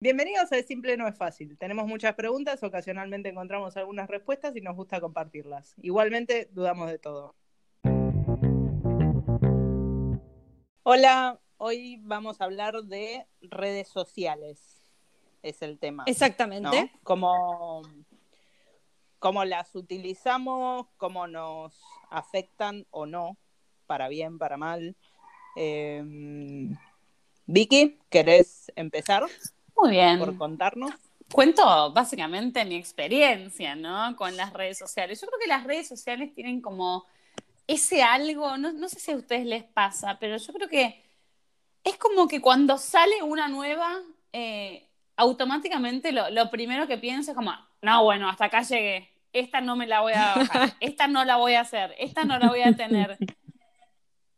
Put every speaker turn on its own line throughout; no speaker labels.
Bienvenidos a Es Simple No es Fácil. Tenemos muchas preguntas, ocasionalmente encontramos algunas respuestas y nos gusta compartirlas. Igualmente, dudamos de todo. Hola, hoy vamos a hablar de redes sociales. Es el tema.
Exactamente.
Cómo, cómo las utilizamos, cómo nos afectan o no, para bien, para mal. Em, Vicky, ¿querés empezar?
Muy bien.
Por contarnos.
Cuento básicamente mi experiencia, ¿no? Con las redes sociales. Yo creo que las redes sociales tienen como ese algo, no, sé si a ustedes les pasa, pero yo creo que es como que cuando sale una nueva, eh, automáticamente lo, primero que pienso es como, no, bueno, hasta acá llegué, esta no me la voy a bajar, esta no la voy a hacer, esta no la voy a tener.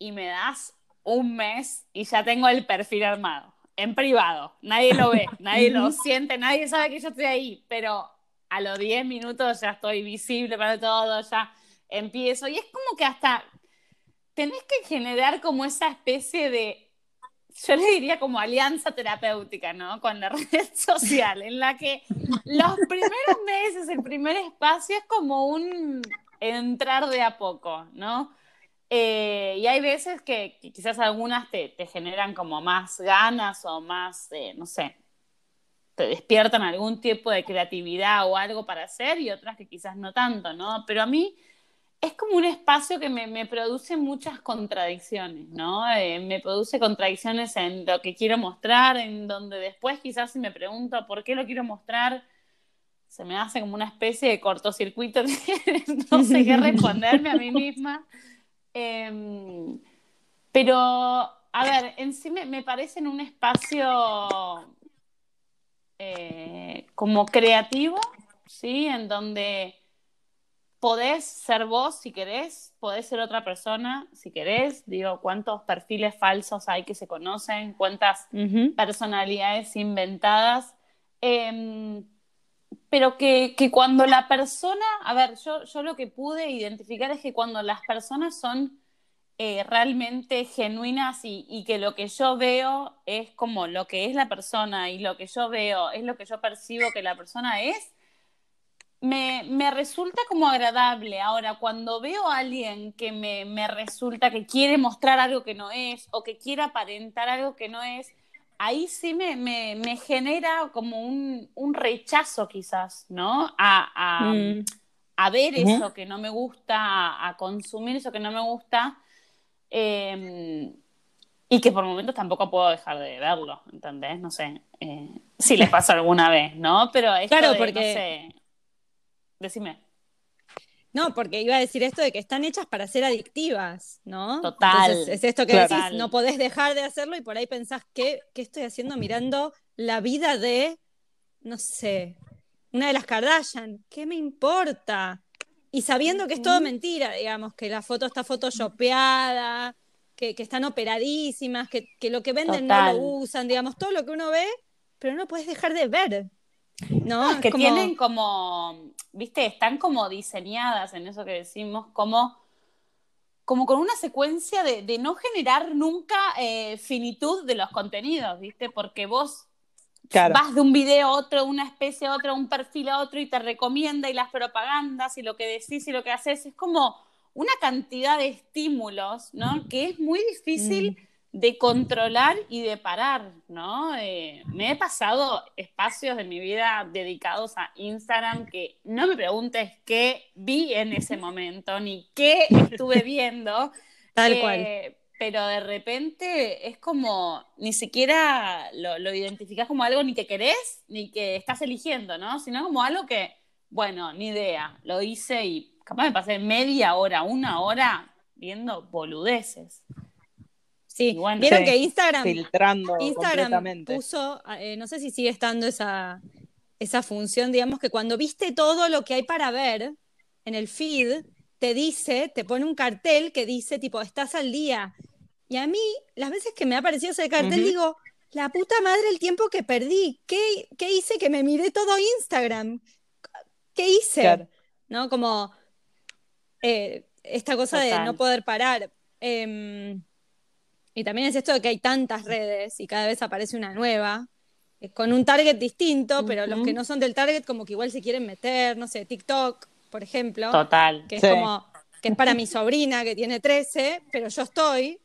Y me das un mes y ya tengo el perfil armado, en privado, nadie lo ve, nadie lo siente, nadie sabe que yo estoy ahí, pero a los 10 minutos ya estoy visible para todo, ya empiezo. Y es como que hasta tenés que generar como esa especie de, yo le diría como alianza terapéutica, ¿no? Con la red social, en la que los primeros meses, el primer espacio es como un entrar de a poco, ¿no? Eh, y hay veces que, quizás algunas te, generan como más ganas o más, eh, no sé, te despiertan algún tipo de creatividad o algo para hacer y otras que quizás no tanto, ¿no? Pero a mí es como un espacio que me, produce muchas contradicciones, ¿no? Eh, me produce contradicciones en lo que quiero mostrar, en donde después quizás si me pregunto por qué lo quiero mostrar, se me hace como una especie de cortocircuito, no sé qué responderme a mí misma. Em, pero, a ver, en sí me, me parece en un espacio eh, como creativo, ¿sí? En donde podés ser vos si querés, podés ser otra persona si querés. Digo, cuántos perfiles falsos hay que se conocen, cuántas personalidades inventadas. Em, pero que, cuando la persona, a ver, yo, yo lo que pude identificar es que cuando las personas son eh, realmente genuinas y, y, que lo que yo veo es como lo que es la persona y lo que yo veo es lo que yo percibo que la persona es, me, resulta como agradable. Ahora, cuando veo a alguien que me, resulta que quiere mostrar algo que no es o que quiere aparentar algo que no es, ahí sí me, me, genera como un, rechazo quizás, ¿no? A, a, mm. ver eso que no me gusta, a, consumir eso que no me gusta. Em, y que por momentos tampoco puedo dejar de verlo, ¿entendés? No sé eh, si les pasa alguna vez, ¿no? Pero es
claro, porque... Decime. No, porque iba a decir esto de que están hechas para ser adictivas, ¿no?
Total.
es esto que decís, no podés dejar de hacerlo y por ahí pensás, ¿qué, ¿qué estoy haciendo mirando la vida de, no sé, una de las Kardashian? ¿Qué me importa? Y sabiendo que es todo mentira, digamos, que la foto está photoshopeada, que, que están operadísimas, que, que, lo que venden no lo usan, digamos, todo lo que uno ve, pero no puedes dejar de ver. No,
es que tienen como, viste, están como diseñadas en eso que decimos, como, como con una secuencia de, no generar nunca eh, finitud de los contenidos, viste, porque vos vas de un video a otro, una especie a otro, un perfil a otro y te recomienda y las propagandas y lo que decís y lo que haces. Es como una cantidad de estímulos, ¿no? Que es muy difícil. Mm de controlar y de parar, ¿no? Eh, me he pasado espacios de mi vida dedicados a Instagram que no me preguntes qué vi en ese momento ni qué estuve viendo.
Tal eh, cual.
Pero de repente es como, ni siquiera lo, lo identificas como algo ni que querés ni que estás eligiendo, ¿no? Sino como algo que, bueno, ni idea, lo hice y capaz me pasé media hora, una hora viendo boludeces.
Sí, vieron que Instagram,
filtrando
Instagram puso, eh, no sé si sigue estando esa, esa función, digamos que cuando viste todo lo que hay para ver en el feed, te dice, te pone un cartel que dice tipo, estás al día. Y a mí, las veces que me ha aparecido ese cartel, digo, la puta madre el tiempo que perdí. ¿Qué, qué hice que me miré todo Instagram? ¿Qué hice? ¿No? Como eh, esta cosa de no poder parar. Em, y también es esto de que hay tantas redes y cada vez aparece una nueva. eh, con un target distinto, pero los
Ujú.
que no son del target como que igual se quieren meter, no sé, TikTok, por ejemplo,
Total.
que es
Sí.
como, que es para mi sobrina que tiene 13, pero yo estoy,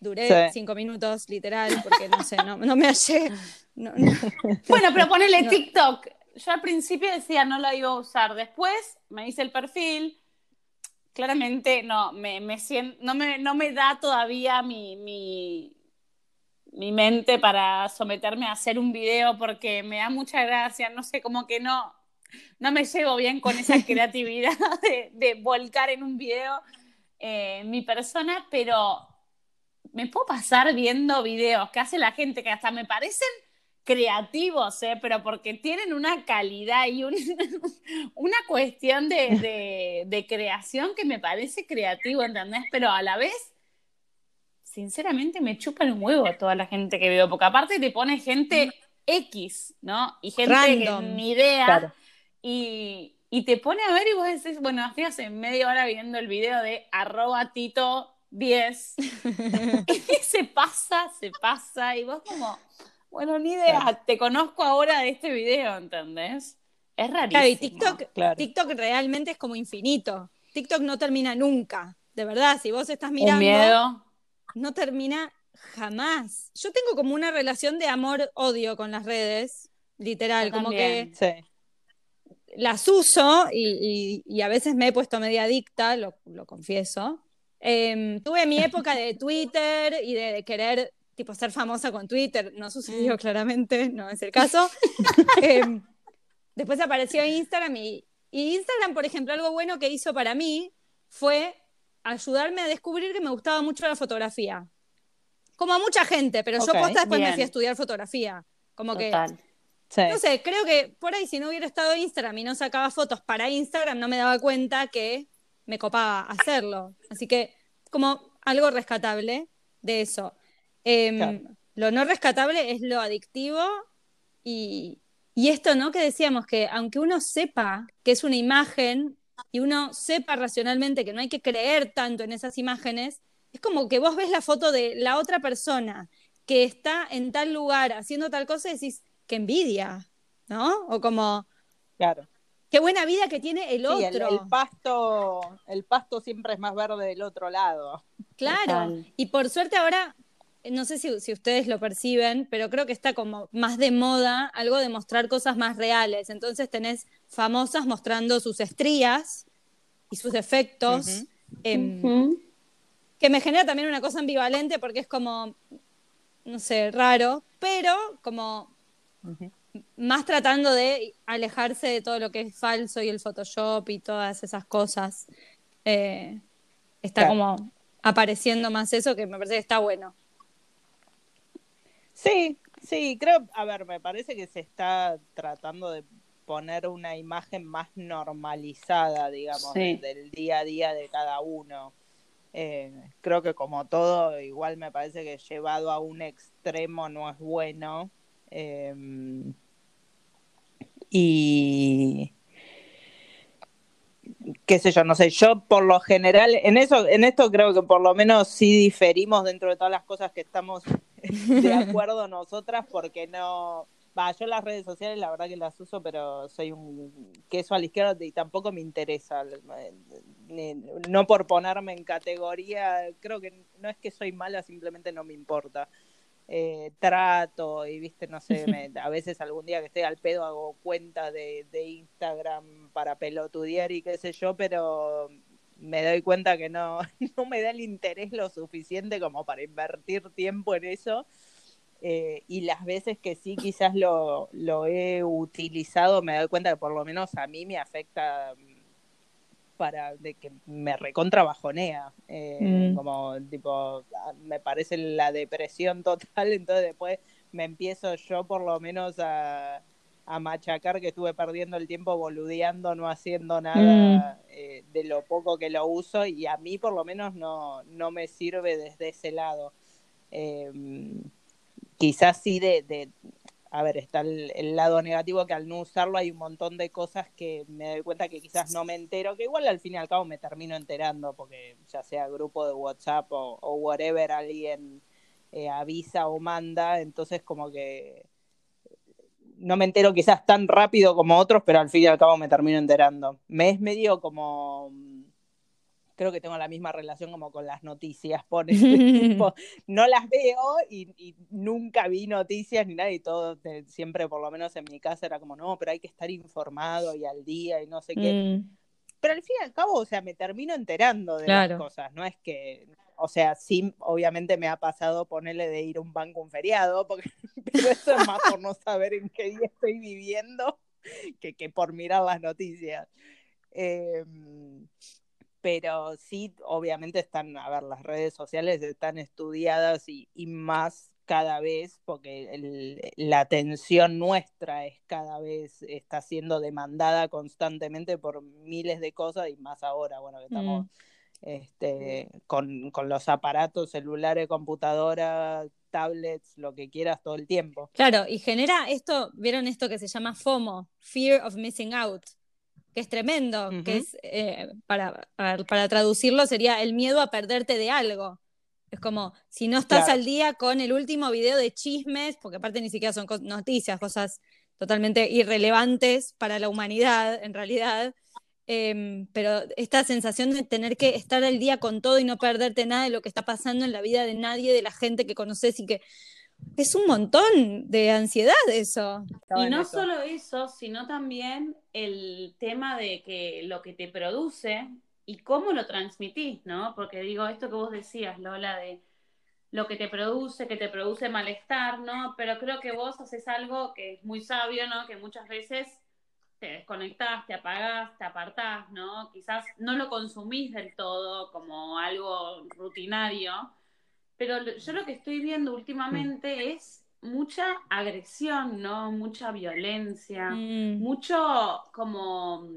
duré
Sí.
cinco minutos, literal, porque no sé, no, no me hallé. no- no.
Bueno, pero ponele
No.
TikTok. Yo al principio decía no la iba a usar. Después me hice el perfil. Claramente no me, me sien- no, me, no me da todavía mi, mi, mi mente para someterme a hacer un video porque me da mucha gracia. No sé, como que no, no me llevo bien con esa creatividad de, de volcar en un video eh, mi persona, pero me puedo pasar viendo videos que hace la gente que hasta me parecen creativos, ¿eh? pero porque tienen una calidad y un- una cuestión de, de- de creación que me parece creativo, ¿entendés? Pero a la vez, sinceramente, me chupa el huevo toda la gente que veo, porque aparte te pone gente X, ¿no? Y gente
Random.
que ni idea.
Claro.
Y, y te pone a ver y vos decís, bueno, hace media hora viendo el video de arroba tito 10 y se pasa, se pasa, y vos como, bueno, ni idea,
Claro.
te conozco ahora de este video, ¿entendés? Es rarísimo.
Claro, y TikTok,
Claro.
TikTok realmente es como infinito. TikTok no termina nunca. De verdad, si vos estás
Un
mirando,
miedo.
no termina jamás. Yo tengo como una relación de amor-odio con las redes, literal,
Yo
como
también.
que
Sí.
las uso y, y- y a veces me he puesto media adicta, lo, lo confieso. Em, tuve mi época de Twitter y de, de querer tipo ser famosa con Twitter, no sucedió
Mm.
claramente, no es el caso. Em, después apareció Instagram y, y Instagram, por ejemplo, algo bueno que hizo para mí fue ayudarme a descubrir que me gustaba mucho la fotografía. Como a mucha gente, pero
Ok,
yo posta después me
bien.
fui a estudiar fotografía. Como que
Total.
Sí.
no sé, creo que por ahí si no hubiera estado Instagram y no sacaba fotos para Instagram, no me daba cuenta que me copaba hacerlo. Así que como algo rescatable de eso. Em,
Claro.
Lo no rescatable es lo adictivo y, y esto, ¿no? Que decíamos que aunque uno sepa que es una imagen y uno sepa racionalmente que no hay que creer tanto en esas imágenes, es como que vos ves la foto de la otra persona que está en tal lugar haciendo tal cosa y decís, qué envidia, ¿no? O como,
Claro.
qué buena vida que tiene el
Sí,
otro.
el, el pasto, el pasto siempre es más verde del otro lado.
Claro. Y por suerte ahora, no sé si, si ustedes lo perciben, pero creo que está como más de moda algo de mostrar cosas más reales. Entonces tenés famosas mostrando sus estrías y sus defectos.
Ujú.
em, que me genera también una cosa ambivalente porque es como, no sé, raro, pero como más tratando de alejarse de todo lo que es falso y el Photoshop y todas esas cosas. Eh, está
Claro.
como apareciendo más eso que me parece que está bueno.
Sí, sí, creo, a ver, me parece que se está tratando de poner una imagen más normalizada, digamos,
Sí.
del día a día de cada uno. Eh, creo que como todo, igual me parece que llevado a un extremo no es bueno. Eh, y qué sé yo, no sé, yo por lo general, en eso, en esto creo que por lo menos sí diferimos dentro de todas las cosas que estamos de acuerdo nosotras, porque no, va, yo las redes sociales la verdad que las uso, pero soy un queso a la izquierda y tampoco me interesa, eh, ni- no por ponerme en categoría, creo que no es que soy mala, simplemente no me importa. Eh, trato y viste, no sé, me- a veces algún día que estoy al pedo hago cuenta de, de Instagram para pelotudear y qué sé yo, pero me doy cuenta que no, no me da el interés lo suficiente como para invertir tiempo en eso. Eh, y las veces que sí quizás lo, lo he utilizado, me doy cuenta que por lo menos a mí me afecta mm, para de que me recontra bajonea. Eh,
Mm.
Como tipo, me parece la depresión total, entonces después me empiezo yo por lo menos a, a machacar que estuve perdiendo el tiempo boludeando, no haciendo nada eh, de lo poco que lo uso y a mí por lo menos no, no me sirve desde ese lado. Eh, quizás sí de, de, a ver, está el, el lado negativo que al no usarlo hay un montón de cosas que me doy cuenta que quizás no me entero, que igual al fin y al cabo me termino enterando porque ya sea grupo de WhatsApp o, o whatever alguien eh, avisa o manda, entonces como que no me entero quizás tan rápido como otros, pero al fin y al cabo me termino enterando. Me es medio como creo que tengo la misma relación como con las noticias, por no las veo y, nunca vi noticias ni nada y todo, siempre por lo menos en mi casa era como, no, pero hay que estar informado y al día y no sé qué. Mm. Pero al fin y al cabo, o sea, me termino enterando de las cosas, no es que, o sea, sí, obviamente me ha pasado ponerle de ir a un banco un feriado, porque pero eso es más por no saber en qué día estoy viviendo que, que por mirar las noticias. Eh, pero sí, obviamente están, a ver, las redes sociales están estudiadas y, más cada vez, porque la atención nuestra es cada vez, está siendo demandada constantemente por miles de cosas y más ahora, bueno, que estamos mm. este, con, con, los aparatos celulares, computadoras, tablets, lo que quieras todo el tiempo.
Claro, y genera esto, ¿vieron esto que se llama FOMO, Fear of Missing Out? que es tremendo, que es, eh, para, para traducirlo, sería el miedo a perderte de algo. Es como, si no estás al día con el último video de chismes, porque aparte ni siquiera son noticias, cosas totalmente irrelevantes para la humanidad, en realidad, em, pero esta sensación de tener que estar al día con todo y no perderte nada de lo que está pasando en la vida de nadie, de la gente que conoces y que es un montón de ansiedad eso.
Y no solo eso, sino también el tema de que lo que te produce y cómo lo transmitís, ¿no? Porque digo, esto que vos decías, Lola, de lo que te produce, que te produce malestar, ¿no? Pero creo que vos haces algo que es muy sabio, ¿no? Que muchas veces te desconectás, te apagás, te apartás, ¿no? Quizás no lo consumís del todo como algo rutinario, pero yo lo que estoy viendo últimamente es mucha agresión, ¿no? Mucha violencia, mm. mucho como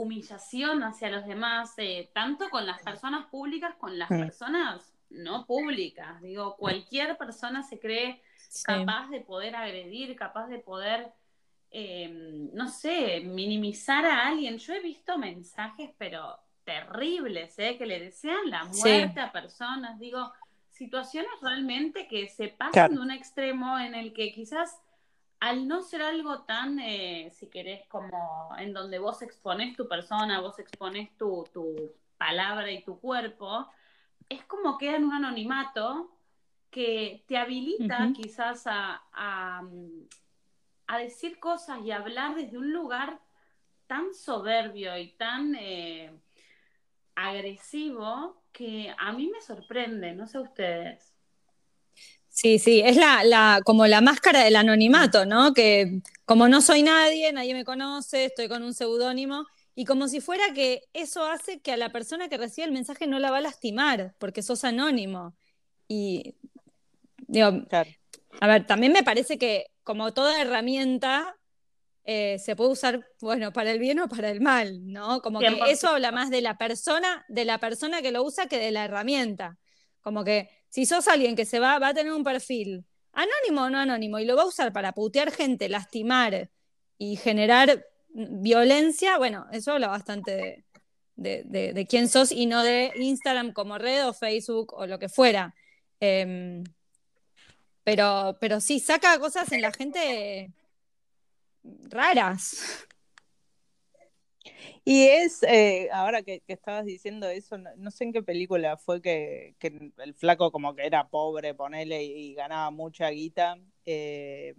humillación hacia los demás, eh, tanto con las personas públicas, con las personas no públicas. Digo, cualquier persona se cree capaz de poder agredir, capaz de poder, em, no sé, minimizar a alguien. Yo he visto mensajes, pero terribles, ¿eh? que le desean la muerte a personas. Digo, situaciones realmente que se pasan de un extremo en el que quizás al no ser algo tan, eh, si querés, como en donde vos expones tu persona, vos expones tu, tu palabra y tu cuerpo, es como queda en un anonimato que te habilita quizás a, a, decir cosas y hablar desde un lugar tan soberbio y tan eh, agresivo que a mí me sorprende, no sé ustedes.
Sí, sí, es la, la, como la máscara del anonimato, ¿no? Que como no soy nadie, nadie me conoce, estoy con un seudónimo, y como si fuera que eso hace que a la persona que recibe el mensaje no la va a lastimar, porque sos anónimo. Y digo, a ver, también me parece que como toda herramienta, eh, se puede usar, bueno, para el bien o para el mal, ¿no? Como que eso habla más de la persona, de la persona que lo usa que de la herramienta. Como que si sos alguien que se va, va a tener un perfil anónimo o no anónimo y lo va a usar para putear gente, lastimar y generar violencia, bueno, eso habla bastante de, quién sos y no de Instagram como red o Facebook o lo que fuera. Em, pero, pero sí, saca cosas en la gente raras.
Y es, eh, ahora que, estabas diciendo eso, no, sé en qué película fue que, el flaco como que era pobre, ponele, y, ganaba mucha guita, eh,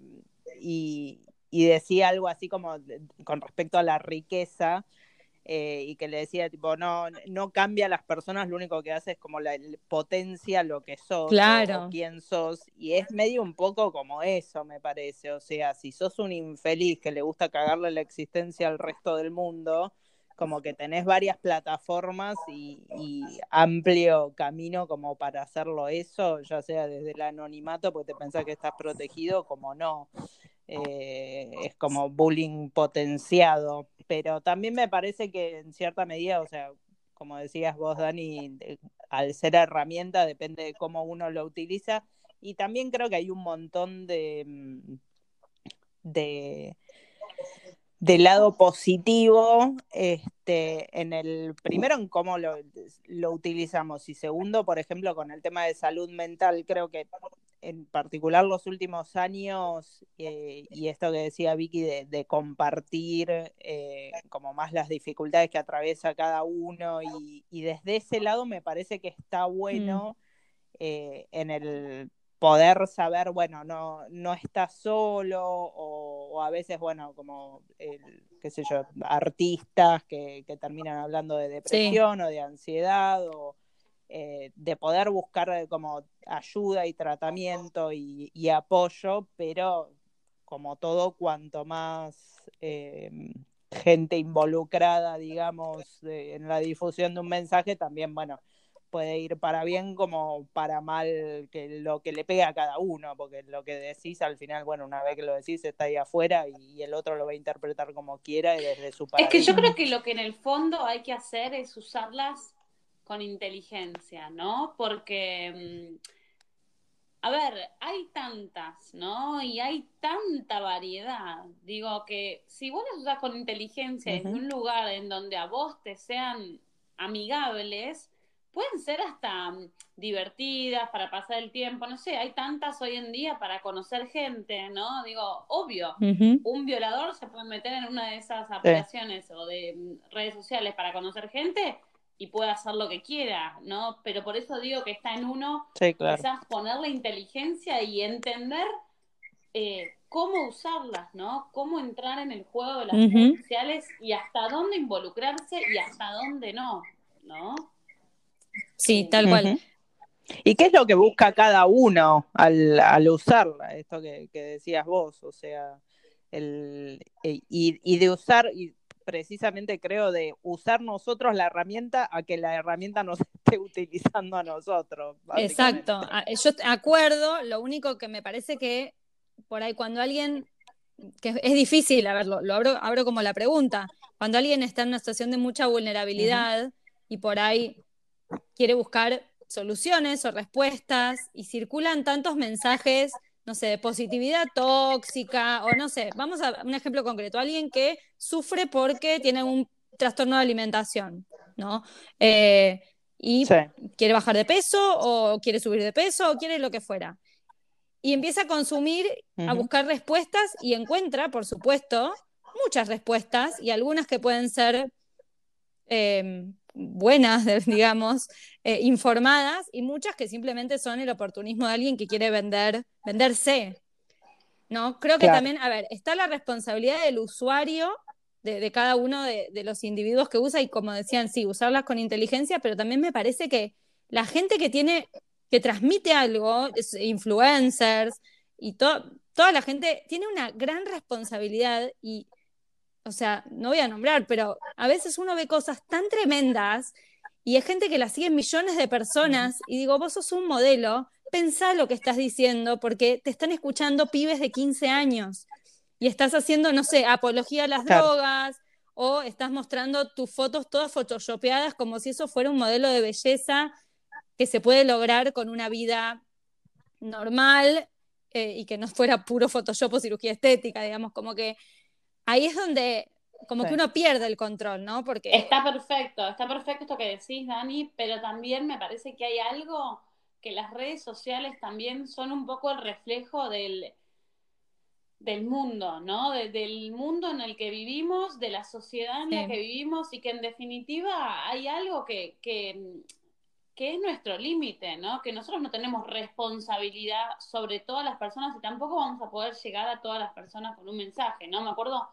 y, y, decía algo así como con respecto a la riqueza, eh, y que le decía, tipo, no, no cambia a las personas, lo único que hace es como la potencia lo que sos,
claro.
quién sos, y es medio un poco como eso, me parece, o sea, si sos un infeliz que le gusta cagarle la existencia al resto del mundo, como que tenés varias plataformas y, amplio camino como para hacerlo eso, ya sea desde el anonimato, porque te pensás que estás protegido, como no. Eh, es como bullying potenciado, pero también me parece que en cierta medida, o sea, como decías vos, Dani, al ser herramienta depende de cómo uno lo utiliza, y también creo que hay un montón de, mm, de, lado positivo, este, en el primero en cómo lo, lo, utilizamos y segundo, por ejemplo, con el tema de salud mental, creo que en particular los últimos años, eh, y esto que decía Vicky de, compartir eh, como más las dificultades que atraviesa cada uno, y, desde ese lado me parece que está
Mm.
bueno eh, en el poder saber, bueno, no, no estás solo, o, o a veces, bueno, como, el, qué sé yo, artistas que, que terminan hablando de depresión o de ansiedad, o eh, de poder buscar eh, como ayuda y tratamiento y, y apoyo, pero como todo, cuanto más eh, gente involucrada, digamos, de- en la difusión de un mensaje, también, bueno, puede ir para bien como para mal, que lo que le pega a cada uno, porque lo que decís al final, bueno, una vez que lo decís está ahí afuera y, el otro lo va a interpretar como quiera y desde su
Es que yo
paradigma.
creo que lo que en el fondo hay que hacer es usarlas con inteligencia, ¿no? Porque, mm, a ver, hay tantas, ¿no? Y hay tanta variedad. Digo que si vos las usas con inteligencia
Ujú.
un lugar en donde a vos te sean amigables, pueden ser hasta mm, divertidas para pasar el tiempo, no sé, hay tantas hoy en día para conocer gente, ¿no? Digo, obvio, un violador se puede meter en una de esas aplicaciones o de mm, redes sociales para conocer gente y puede hacer lo que quiera, ¿no? Pero por eso digo que está en uno
Sí, claro.
quizás ponerle inteligencia y entender eh, cómo usarlas, ¿no? Cómo entrar en el juego de las redes sociales y hasta dónde involucrarse y hasta dónde no, ¿no?
Sí, tal cual.
¿Y qué es lo que busca cada uno al, al usarla? Esto que, que decías vos, o sea, el, y, y de usar, y precisamente creo de usar nosotros la herramienta a que la herramienta nos esté utilizando a nosotros.
Exacto. A- Yo te acuerdo, lo único que me parece que por ahí cuando alguien, que es difícil, a ver, lo, lo abro, abro como la pregunta, cuando alguien está en una situación de mucha vulnerabilidad y por ahí quiere buscar soluciones o respuestas y circulan tantos mensajes, no sé, de positividad tóxica o no sé, vamos a un ejemplo concreto, alguien que sufre porque tiene un trastorno de alimentación, ¿no? Eh, y
Sí.
quiere bajar de peso o quiere subir de peso o quiere lo que fuera. Y empieza a consumir, a buscar respuestas y encuentra, por supuesto, muchas respuestas y algunas que pueden ser eh, buenas, digamos, eh, informadas y muchas que simplemente son el oportunismo de alguien que quiere vender, venderse. ¿No? Creo que
Claro.
también, a ver, está la responsabilidad del usuario de, de cada uno de, de los individuos que usa y como decían, sí, usarlas con inteligencia, pero también me parece que la gente que tiene, que transmite algo, es- influencers y to- toda la gente tiene una gran responsabilidad y, o sea, no voy a nombrar, pero a veces uno ve cosas tan tremendas y hay gente que la siguen millones de personas y digo, vos sos un modelo, pensá lo que estás diciendo porque te están escuchando pibes de 15 años y estás haciendo, no sé, apología a las
Claro.
drogas o estás mostrando tus fotos todas photoshopeadas como si eso fuera un modelo de belleza que se puede lograr con una vida normal eh, y que no fuera puro Photoshop o cirugía estética, digamos, como que ahí es donde como
Sí.
que uno pierde el control, ¿no? Porque
Está perfecto, está perfecto esto que decís, Dani, pero también me parece que hay algo que las redes sociales también son un poco el reflejo del, del mundo, ¿no? De- del mundo en el que vivimos, de la sociedad en la que vivimos y que en definitiva hay algo que, que, que es nuestro límite, ¿no? Que nosotros no tenemos responsabilidad sobre todas las personas y tampoco vamos a poder llegar a todas las personas con un mensaje, ¿no? Me acuerdo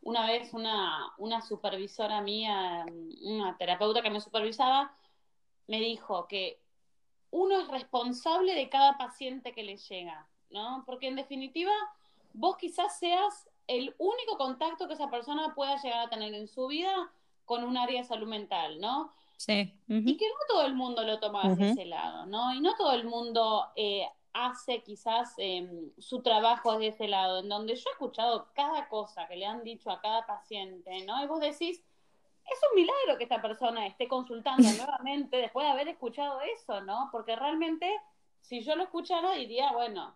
una vez una, una supervisora mía, una terapeuta que me supervisaba, me dijo que uno es responsable de cada paciente que le llega, ¿no? Porque en definitiva, vos quizás seas el único contacto que esa persona pueda llegar a tener en su vida con un área de salud mental, ¿no?
Sí.
Y que no todo el mundo lo toma hacia
Ujú.
ese lado, ¿no? Y no todo el mundo eh, hace quizás eh, su trabajo desde ese lado, en donde yo he escuchado cada cosa que le han dicho a cada paciente, ¿no? Y vos decís, es un milagro que esta persona esté consultando nuevamente después de haber escuchado eso, ¿no? Porque realmente, si yo lo escuchara, diría, bueno,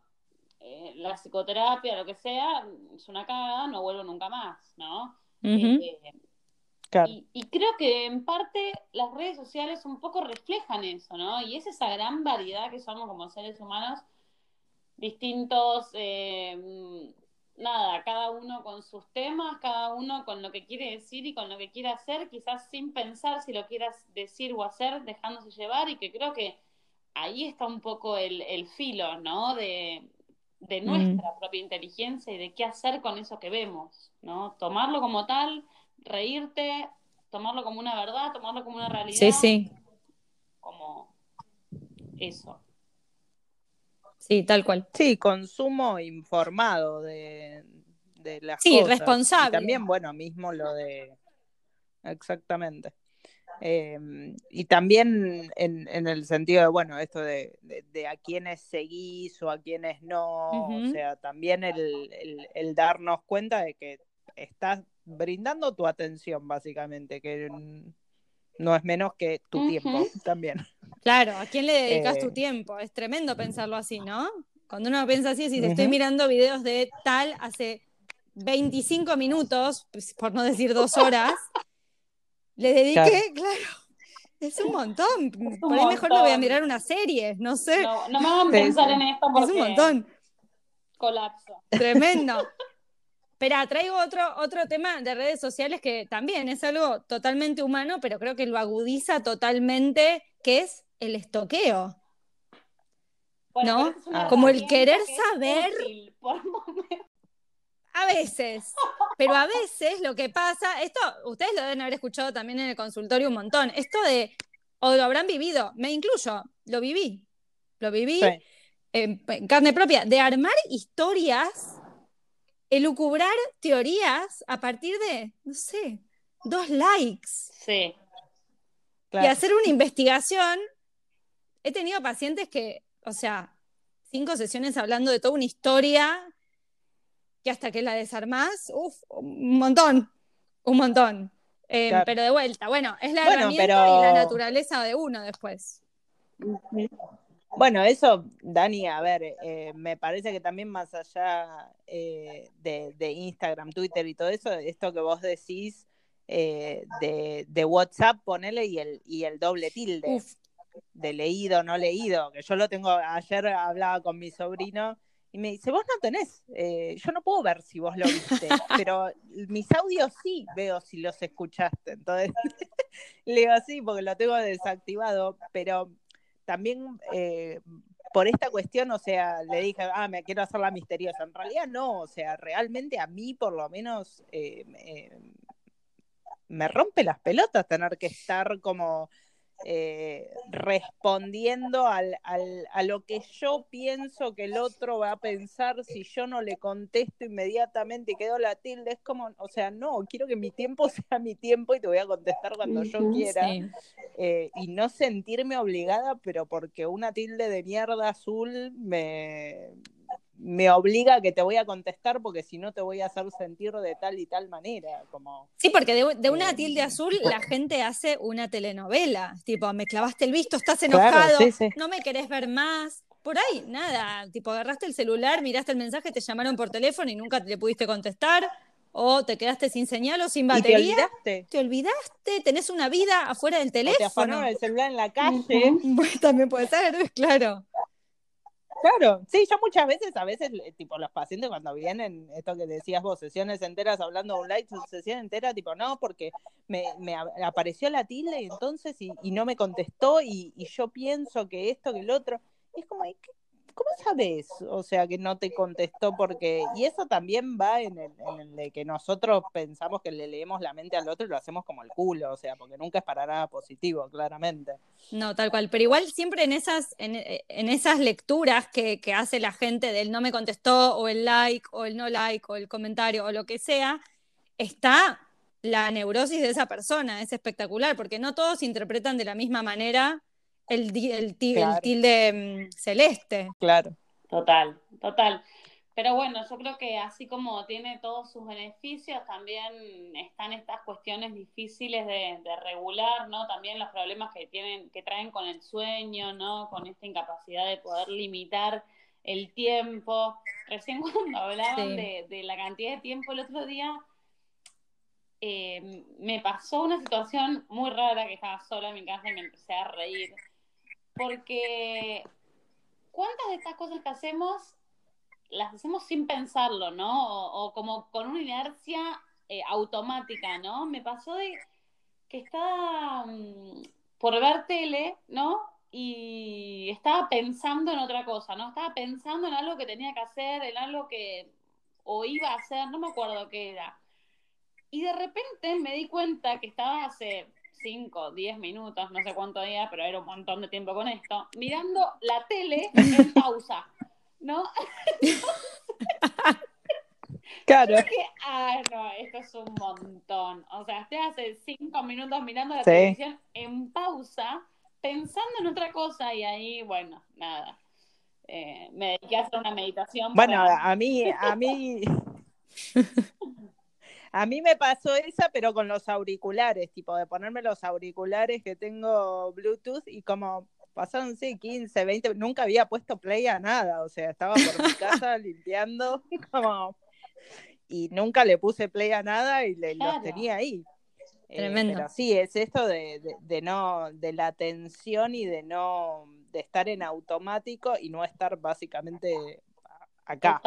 eh, la psicoterapia, lo que sea, es una cagada, no vuelvo nunca más, ¿no? Eh,
Claro.
y, y creo que en parte las redes sociales un poco reflejan eso, ¿no? Y es esa gran variedad que somos como seres humanos distintos, eh, nada, cada uno con sus temas, cada uno con lo que quiere decir y con lo que quiere hacer, quizás sin pensar si lo quieras decir o hacer, dejándose llevar, y que creo que ahí está un poco el, filo, ¿no? De, de mm. nuestra propia inteligencia y de qué hacer con eso que vemos, ¿no? Tomarlo como tal, reírte, tomarlo como una verdad, tomarlo como una realidad.
Sí, sí.
Como eso.
Sí, tal cual.
Sí, consumo informado de, de las
sí, responsable.
también, bueno, mismo lo de... Exactamente. Em, y también en, en, el sentido de, bueno, esto de, de, a quienes seguís o a quienes no, o sea, también el, el, darnos cuenta de que estás brindando tu atención, básicamente, que no es menos que tu tiempo también.
Claro, ¿a quién le dedicas tu eh, tiempo? Es tremendo pensarlo así, ¿no? Cuando uno piensa así, si te estoy mirando videos de tal hace 25 minutos, pues, por no decir dos horas, le dediqué, claro. Es un montón. por ahí mejor me voy a mirar una serie, no sé.
No, no me hagan pensar en esto porque...
Es un montón.
Colapso.
Tremendo. Espera, traigo otro, otro tema de redes sociales que también es algo totalmente humano, pero creo que lo agudiza totalmente, que es el estoqueo. ¿No? Como el querer saber. A veces, pero a veces lo que pasa, esto ustedes lo deben haber escuchado también en el consultorio un montón, esto de, o lo habrán vivido, me incluyo, lo viví, lo viví en, carne propia, de armar historias, elucubrar teorías a partir de, no sé, dos likes.
Sí.
Y hacer una investigación. He tenido pacientes que, o sea, cinco sesiones hablando de toda una historia que hasta que la desarmás, uff, un montón, un montón. Eh, pero de vuelta, bueno, es la herramienta y la naturaleza de uno después.
Bueno, eso, Dani, a ver, eh, me parece que también más allá eh, de, Instagram, Twitter y todo eso, esto que vos decís de, de, WhatsApp, ponele y el, y el doble tilde. De leído, no leído, que yo lo tengo, ayer hablaba con mi sobrino y me dice, vos no tenés, eh, yo no puedo ver si vos lo viste, pero mis audios sí veo si los escuchaste. Entonces, le digo sí, porque lo tengo desactivado, pero también eh, por esta cuestión, o sea, le dije, ah, me quiero hacer la misteriosa. En realidad no, o sea, realmente a mí por lo menos eh, me rompe las pelotas tener que estar como eh, respondiendo al, a lo que yo pienso que el otro va a pensar si yo no le contesto inmediatamente y quedo la tilde. Es como, o sea, no, quiero que mi tiempo sea mi tiempo y te voy a contestar cuando yo quiera. Eh, y no sentirme obligada, pero porque una tilde de mierda azul me, me obliga a que te voy a contestar porque si no te voy a hacer sentir de tal y tal manera. Como,
sí, porque de, una eh, tilde azul la gente hace una telenovela, tipo, me clavaste el visto, estás enojado, no me querés ver más. Por ahí, nada, tipo, agarraste el celular, miraste el mensaje, te llamaron por teléfono y nunca te le pudiste contestar, o te quedaste sin señal o sin batería.
te olvidaste.
Te olvidaste, tenés una vida afuera del teléfono.
O te el celular en la calle.
también puede ser, claro.
Claro, sí, yo muchas veces, a veces, tipo, los pacientes cuando vienen, esto que decías vos, sesiones enteras hablando de un like, sesión entera, tipo, no, porque me, me apareció la tilde y entonces, y, y no me contestó, y, y, yo pienso que esto, que el otro, es como, ¿qué, ¿cómo sabes? O sea, que no te contestó porque... Y eso también va en el, de que nosotros pensamos que le leemos la mente al otro y lo hacemos como el culo, o sea, porque nunca es para nada positivo, claramente.
No, tal cual. Pero igual siempre en esas, en, en esas lecturas que, que hace la gente del no me contestó, o el like, o el no like, o el comentario, o lo que sea, está la neurosis de esa persona. Es espectacular, porque no todos interpretan de la misma manera el, el, tilde mm, celeste.
Claro.
Total, total. Pero bueno, yo creo que así como tiene todos sus beneficios, también están estas cuestiones difíciles de, regular, ¿no? También los problemas que tienen, que traen con el sueño, ¿no? Con esta incapacidad de poder limitar el tiempo. Recién cuando hablaban de, la cantidad de tiempo el otro día, eh, me pasó una situación muy rara que estaba sola en mi casa y me empecé a reír porque ¿cuántas de estas cosas que hacemos las hacemos sin pensarlo, ¿no? O, como con una inercia eh, automática, ¿no? Me pasó de que estaba mm, por ver tele, ¿no? Y estaba pensando en otra cosa, ¿no? Estaba pensando en algo que tenía que hacer, en algo que o iba a hacer, no me acuerdo qué era. Y de repente me di cuenta que estaba hace 5, 10 minutos, no sé cuánto día, pero era un montón de tiempo con esto, mirando la tele en pausa, ¿no?
Claro.
ah, no, esto es un montón. O sea, estoy hace 5 minutos mirando la televisión en pausa, pensando en otra cosa y ahí, bueno, nada. Eh, me dediqué a hacer una meditación.
Bueno, a mí, a mí, a mí me pasó esa, pero con los auriculares, tipo de ponerme los auriculares que tengo Bluetooth y como pasaron, sí, 15, 20, nunca había puesto play a nada, o sea, estaba por mi casa limpiando, como, y nunca le puse play a nada y le, los tenía ahí.
Eh, Tremendo.
pero sí, es esto de, de, no, de la atención y de no, de estar en automático y no estar básicamente acá.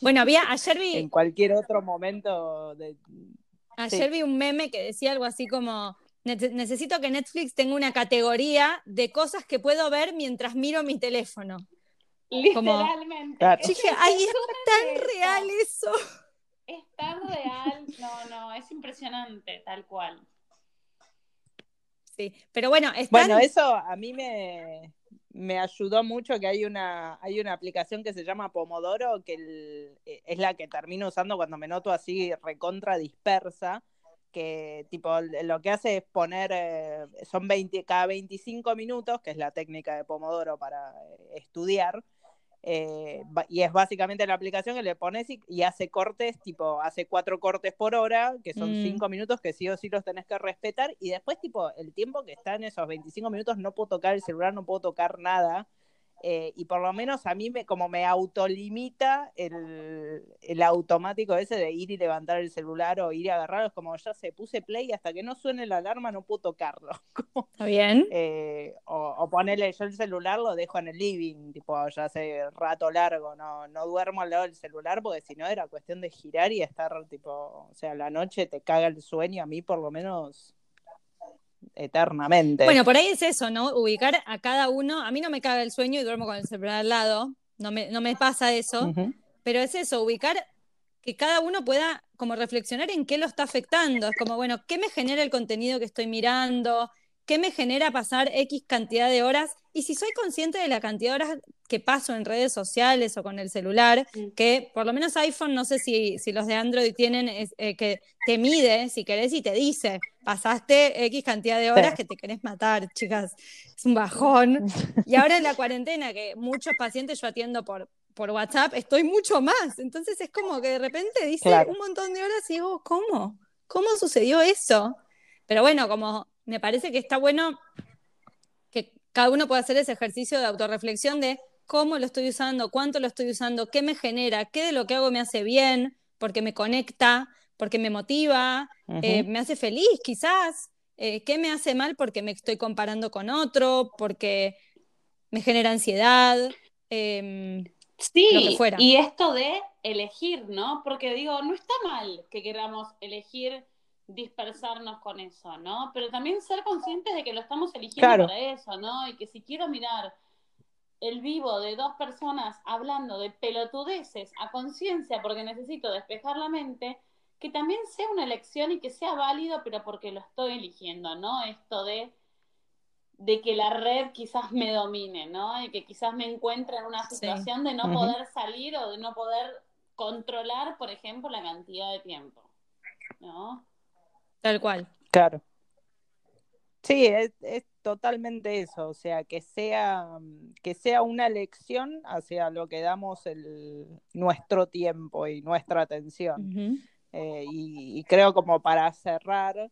Bueno, había, ayer vi.
En cualquier otro momento. De,
ayer vi un meme que decía algo así como. Necesito que Netflix tenga una categoría de cosas que puedo ver mientras miro mi teléfono.
Literalmente.
Dije, ay, es tan real eso.
Es tan real, no, no, es impresionante, tal cual.
Sí, pero bueno,
Bueno, eso a mí me, me ayudó mucho que hay una, hay una aplicación que se llama Pomodoro, que e, es la que termino usando cuando me noto así recontra dispersa, que tipo lo que hace es poner, eh, son 20, cada 25 minutos, que es la técnica de Pomodoro para eh, estudiar, eh, y es básicamente la aplicación que le pones y, hace cortes, tipo, hace cuatro cortes por hora, que son mm. cinco minutos que sí o sí los tenés que respetar, y después, tipo, el tiempo que está en esos 25 minutos no puedo tocar el celular, no puedo tocar nada, eh, y por lo menos a mí me, como me autolimita el, el, automático ese de ir y levantar el celular o ir y agarrarlo, es como ya se puse play hasta que no suene la alarma no puedo tocarlo.
Está bien.
Eh, o, ponerle yo el celular lo dejo en el living, tipo ya hace rato largo, no, no duermo al lado del celular porque si no era cuestión de girar y estar tipo, o sea, la noche te caga el sueño, a mí por lo menos eternamente.
Bueno, por ahí es eso, ¿no? Ubicar a cada uno. A mí no me caga el sueño y duermo con el celular al lado. No me, no me pasa eso. Pero es eso, ubicar que cada uno pueda como reflexionar en qué lo está afectando. Es como, bueno, ¿qué me genera el contenido que estoy mirando? ¿Qué me genera pasar X cantidad de horas? Y si soy consciente de la cantidad de horas que paso en redes sociales o con el celular, que por lo menos iPhone, no sé si, los de Android tienen, eh, que te mide, si querés, y te dice, pasaste X cantidad de horas que te querés matar, chicas. Es un bajón. Y ahora en la cuarentena, que muchos pacientes yo atiendo por, por WhatsApp, estoy mucho más. Entonces es como que de repente dice un montón de horas y digo, ¿cómo? ¿Cómo sucedió eso? Pero bueno, como me parece que está bueno que cada uno pueda hacer ese ejercicio de autorreflexión de cómo lo estoy usando, cuánto lo estoy usando, qué me genera, qué de lo que hago me hace bien, porque me conecta, porque me motiva, eh, me hace feliz quizás, eh, qué me hace mal porque me estoy comparando con otro, porque me genera ansiedad. Em,
sí, y esto de elegir, ¿no? Porque digo, no está mal que queramos elegir dispersarnos con eso, ¿no? Pero también ser conscientes de que lo estamos eligiendo para eso, ¿no? Y que si quiero mirar el vivo de dos personas hablando de pelotudeces a conciencia porque necesito despejar la mente, que también sea una elección y que sea válido, pero porque lo estoy eligiendo, ¿no? Esto de, de que la red quizás me domine, ¿no? Y que quizás me encuentre en una situación de no poder salir o de no poder controlar, por ejemplo, la cantidad de tiempo, ¿no?
Tal cual.
Claro. Sí, es, totalmente eso, o sea, que sea, que sea una elección hacia lo que damos el, nuestro tiempo y nuestra atención. Eh, y, creo como para cerrar,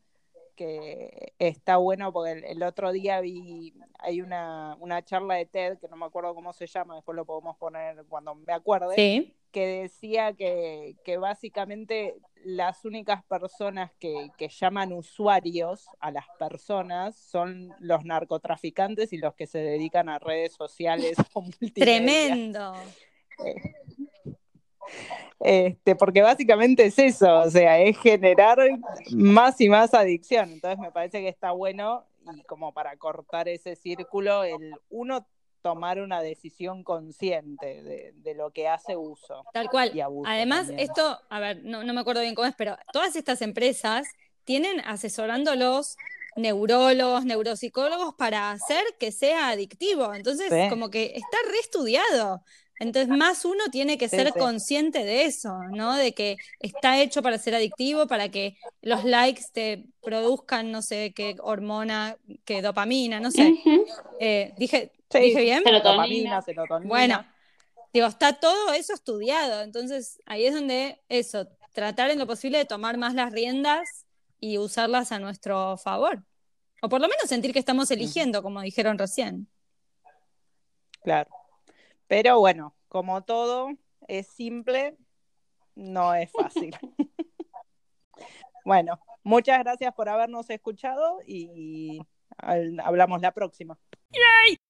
que está bueno porque el, otro día vi, hay una, una, charla de TED, que no me acuerdo cómo se llama, después lo podemos poner cuando me acuerde, que decía que, que, básicamente las únicas personas que, que, llaman usuarios a las personas son los narcotraficantes y los que se dedican a redes sociales.
Tremendo.
Eh, Este, porque básicamente es eso, o sea, es generar más y más adicción. Entonces me parece que está bueno y como para cortar ese círculo, el uno tomar una decisión consciente de, lo que hace uso.
Tal cual. Además, esto, a ver, no, me acuerdo bien cómo es, pero todas estas empresas tienen asesorándolos neurólogos, neuropsicólogos para hacer que sea adictivo. Entonces, como que está reestudiado. Entonces, más uno tiene que ser consciente de eso, ¿no? De que está hecho para ser adictivo, para que los likes te produzcan, no sé, qué hormona, qué dopamina, no sé. Eh, dije, ¿Dije bien?
Dopamina, serotonina.
Bueno, digo, está todo eso estudiado. Entonces, ahí es donde eso, tratar en lo posible de tomar más las riendas y usarlas a nuestro favor. O por lo menos sentir que estamos eligiendo, como dijeron recién.
Claro. Pero bueno, como todo es simple, no es fácil. bueno, muchas gracias por habernos escuchado y hablamos la próxima. ¡Yay!